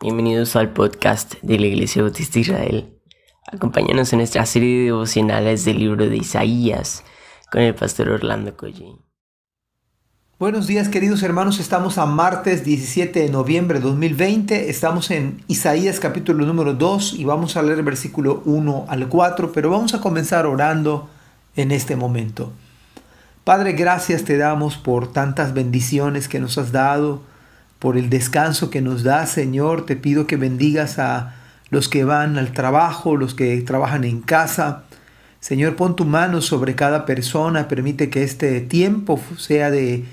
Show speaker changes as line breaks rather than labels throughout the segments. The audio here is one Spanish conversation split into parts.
Bienvenidos al podcast de la Iglesia Bautista Israel. Acompáñanos en nuestra serie de devocionales del libro de Isaías con el pastor Orlando Collín.
Buenos días queridos hermanos, estamos a martes 17 de noviembre de 2020, estamos en Isaías capítulo número 2 y vamos a leer versículo 1 al 4, pero vamos a comenzar orando en este momento. Padre, gracias te damos por tantas bendiciones que nos has dado por el descanso que nos da, Señor. Te pido que bendigas a los que van al trabajo, los que trabajan en casa. Señor, pon tu mano sobre cada persona, permite que este tiempo sea de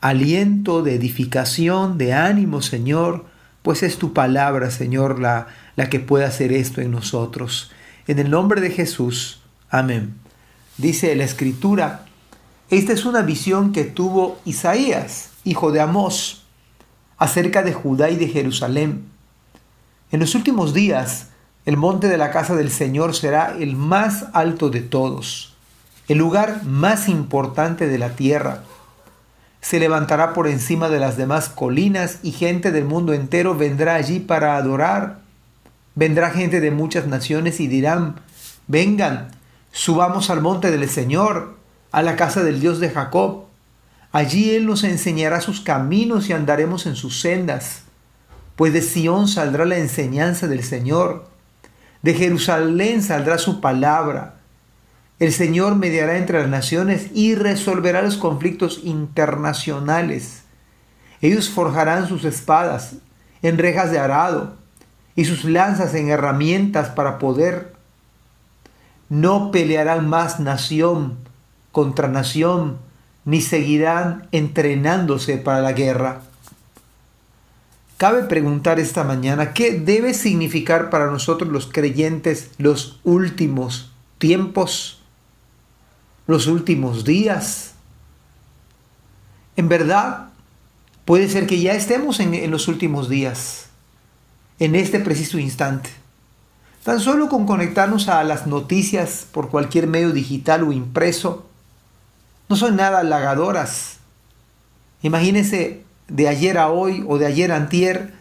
aliento, de edificación, de ánimo, Señor, pues es tu palabra, Señor, la, la que puede hacer esto en nosotros. En el nombre de Jesús, amén. Dice la escritura, esta es una visión que tuvo Isaías, hijo de Amós acerca de Judá y de Jerusalén. En los últimos días, el monte de la casa del Señor será el más alto de todos, el lugar más importante de la tierra. Se levantará por encima de las demás colinas y gente del mundo entero vendrá allí para adorar. Vendrá gente de muchas naciones y dirán, vengan, subamos al monte del Señor, a la casa del Dios de Jacob Allí Él nos enseñará sus caminos y andaremos en sus sendas. Pues de Sión saldrá la enseñanza del Señor. De Jerusalén saldrá su palabra. El Señor mediará entre las naciones y resolverá los conflictos internacionales. Ellos forjarán sus espadas en rejas de arado y sus lanzas en herramientas para poder. No pelearán más nación contra nación ni seguirán entrenándose para la guerra. Cabe preguntar esta mañana qué debe significar para nosotros los creyentes los últimos tiempos, los últimos días. En verdad, puede ser que ya estemos en, los últimos días, en este preciso instante. Tan solo con conectarnos a las noticias por cualquier medio digital o impreso, no son nada halagadoras. Imagínense de ayer a hoy o de ayer a antier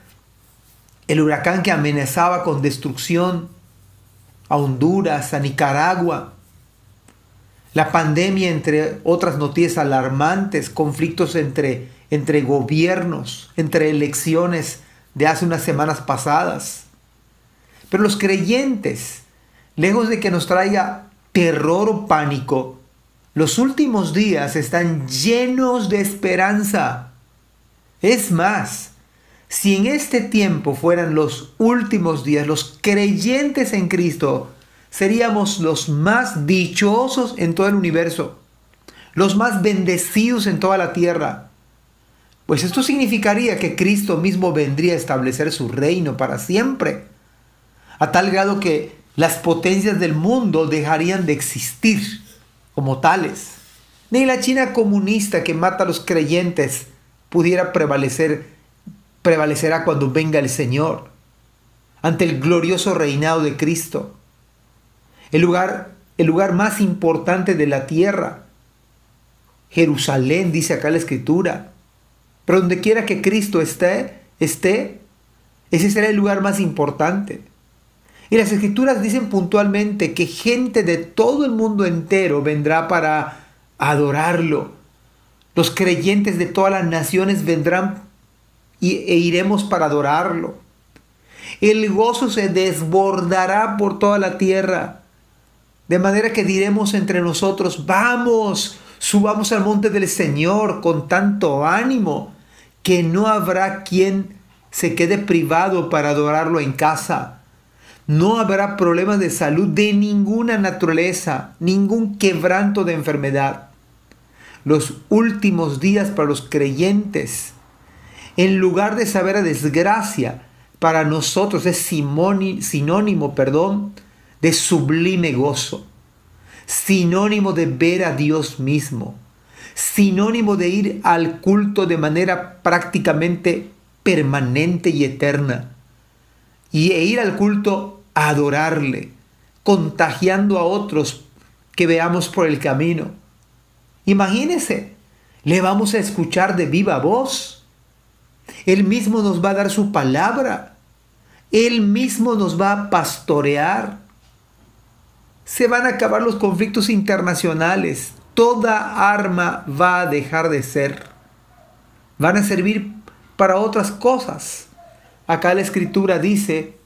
el huracán que amenazaba con destrucción a Honduras, a Nicaragua, la pandemia entre otras noticias alarmantes, conflictos entre, entre gobiernos, entre elecciones de hace unas semanas pasadas. Pero los creyentes, lejos de que nos traiga terror o pánico, los últimos días están llenos de esperanza. Es más, si en este tiempo fueran los últimos días, los creyentes en Cristo, seríamos los más dichosos en todo el universo, los más bendecidos en toda la tierra. Pues esto significaría que Cristo mismo vendría a establecer su reino para siempre, a tal grado que las potencias del mundo dejarían de existir como tales. Ni la China comunista que mata a los creyentes pudiera prevalecer, prevalecerá cuando venga el Señor, ante el glorioso reinado de Cristo. El lugar, el lugar más importante de la tierra. Jerusalén, dice acá la escritura. Pero donde quiera que Cristo esté, esté, ese será el lugar más importante. Y las escrituras dicen puntualmente que gente de todo el mundo entero vendrá para adorarlo. Los creyentes de todas las naciones vendrán e iremos para adorarlo. El gozo se desbordará por toda la tierra. De manera que diremos entre nosotros, vamos, subamos al monte del Señor con tanto ánimo que no habrá quien se quede privado para adorarlo en casa no habrá problemas de salud de ninguna naturaleza, ningún quebranto de enfermedad. Los últimos días para los creyentes, en lugar de saber a desgracia, para nosotros es sinónimo, perdón, de sublime gozo, sinónimo de ver a Dios mismo, sinónimo de ir al culto de manera prácticamente permanente y eterna, y e ir al culto adorarle, contagiando a otros que veamos por el camino. Imagínese, le vamos a escuchar de viva voz. Él mismo nos va a dar su palabra. Él mismo nos va a pastorear. Se van a acabar los conflictos internacionales. Toda arma va a dejar de ser. Van a servir para otras cosas. Acá la escritura dice,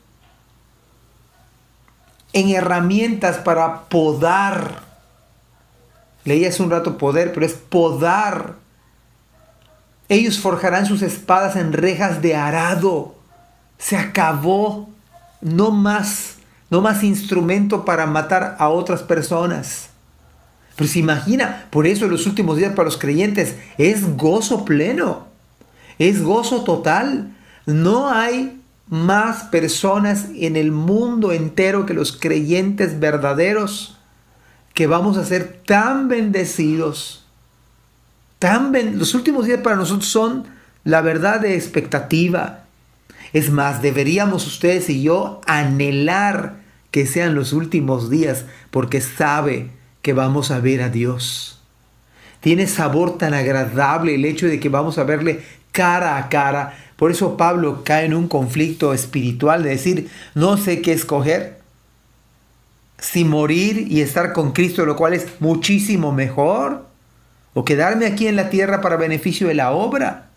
en herramientas para podar. Leí hace un rato poder, pero es podar. Ellos forjarán sus espadas en rejas de arado. Se acabó. No más, no más instrumento para matar a otras personas. Pero se imagina, por eso en los últimos días para los creyentes es gozo pleno. Es gozo total. No hay más personas en el mundo entero que los creyentes verdaderos que vamos a ser tan bendecidos. Tan los últimos días para nosotros son la verdad de expectativa. Es más, deberíamos ustedes y yo anhelar que sean los últimos días porque sabe que vamos a ver a Dios. Tiene sabor tan agradable el hecho de que vamos a verle cara a cara por eso Pablo cae en un conflicto espiritual de decir, no sé qué escoger, si morir y estar con Cristo, lo cual es muchísimo mejor, o quedarme aquí en la tierra para beneficio de la obra.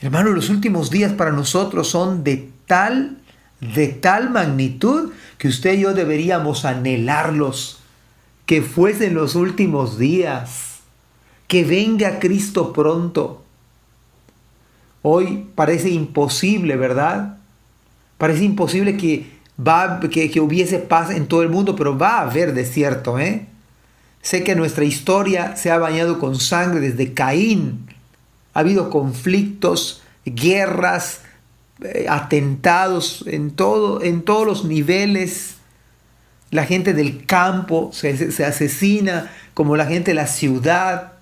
Hermano, los últimos días para nosotros son de tal, de tal magnitud que usted y yo deberíamos anhelarlos, que fuesen los últimos días, que venga Cristo pronto. Hoy parece imposible, ¿verdad? Parece imposible que, va, que, que hubiese paz en todo el mundo, pero va a haber desierto, ¿eh? Sé que nuestra historia se ha bañado con sangre desde Caín. Ha habido conflictos, guerras, eh, atentados en, todo, en todos los niveles. La gente del campo se, se asesina como la gente de la ciudad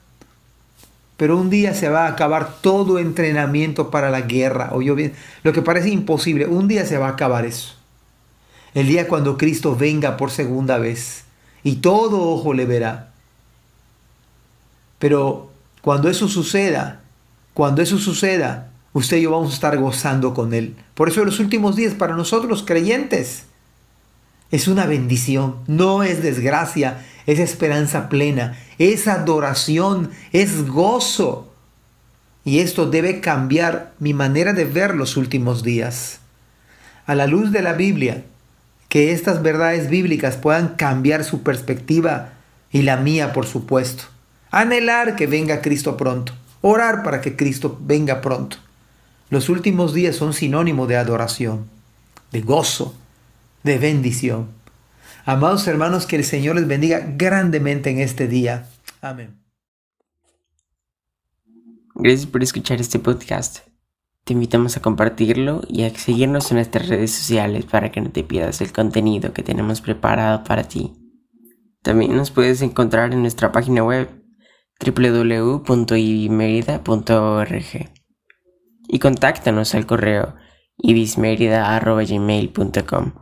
pero un día se va a acabar todo entrenamiento para la guerra. O yo bien, lo que parece imposible, un día se va a acabar eso. El día cuando Cristo venga por segunda vez y todo ojo le verá. Pero cuando eso suceda, cuando eso suceda, usted y yo vamos a estar gozando con Él. Por eso los últimos días para nosotros los creyentes es una bendición, no es desgracia, es esperanza plena, es adoración, es gozo. Y esto debe cambiar mi manera de ver los últimos días. A la luz de la Biblia, que estas verdades bíblicas puedan cambiar su perspectiva y la mía, por supuesto. Anhelar que venga Cristo pronto. Orar para que Cristo venga pronto. Los últimos días son sinónimo de adoración, de gozo, de bendición. Amados hermanos, que el Señor les bendiga grandemente en este día. Amén.
Gracias por escuchar este podcast. Te invitamos a compartirlo y a seguirnos en nuestras redes sociales para que no te pierdas el contenido que tenemos preparado para ti. También nos puedes encontrar en nuestra página web www.ibismerida.org y contáctanos al correo ibismerida.gmail.com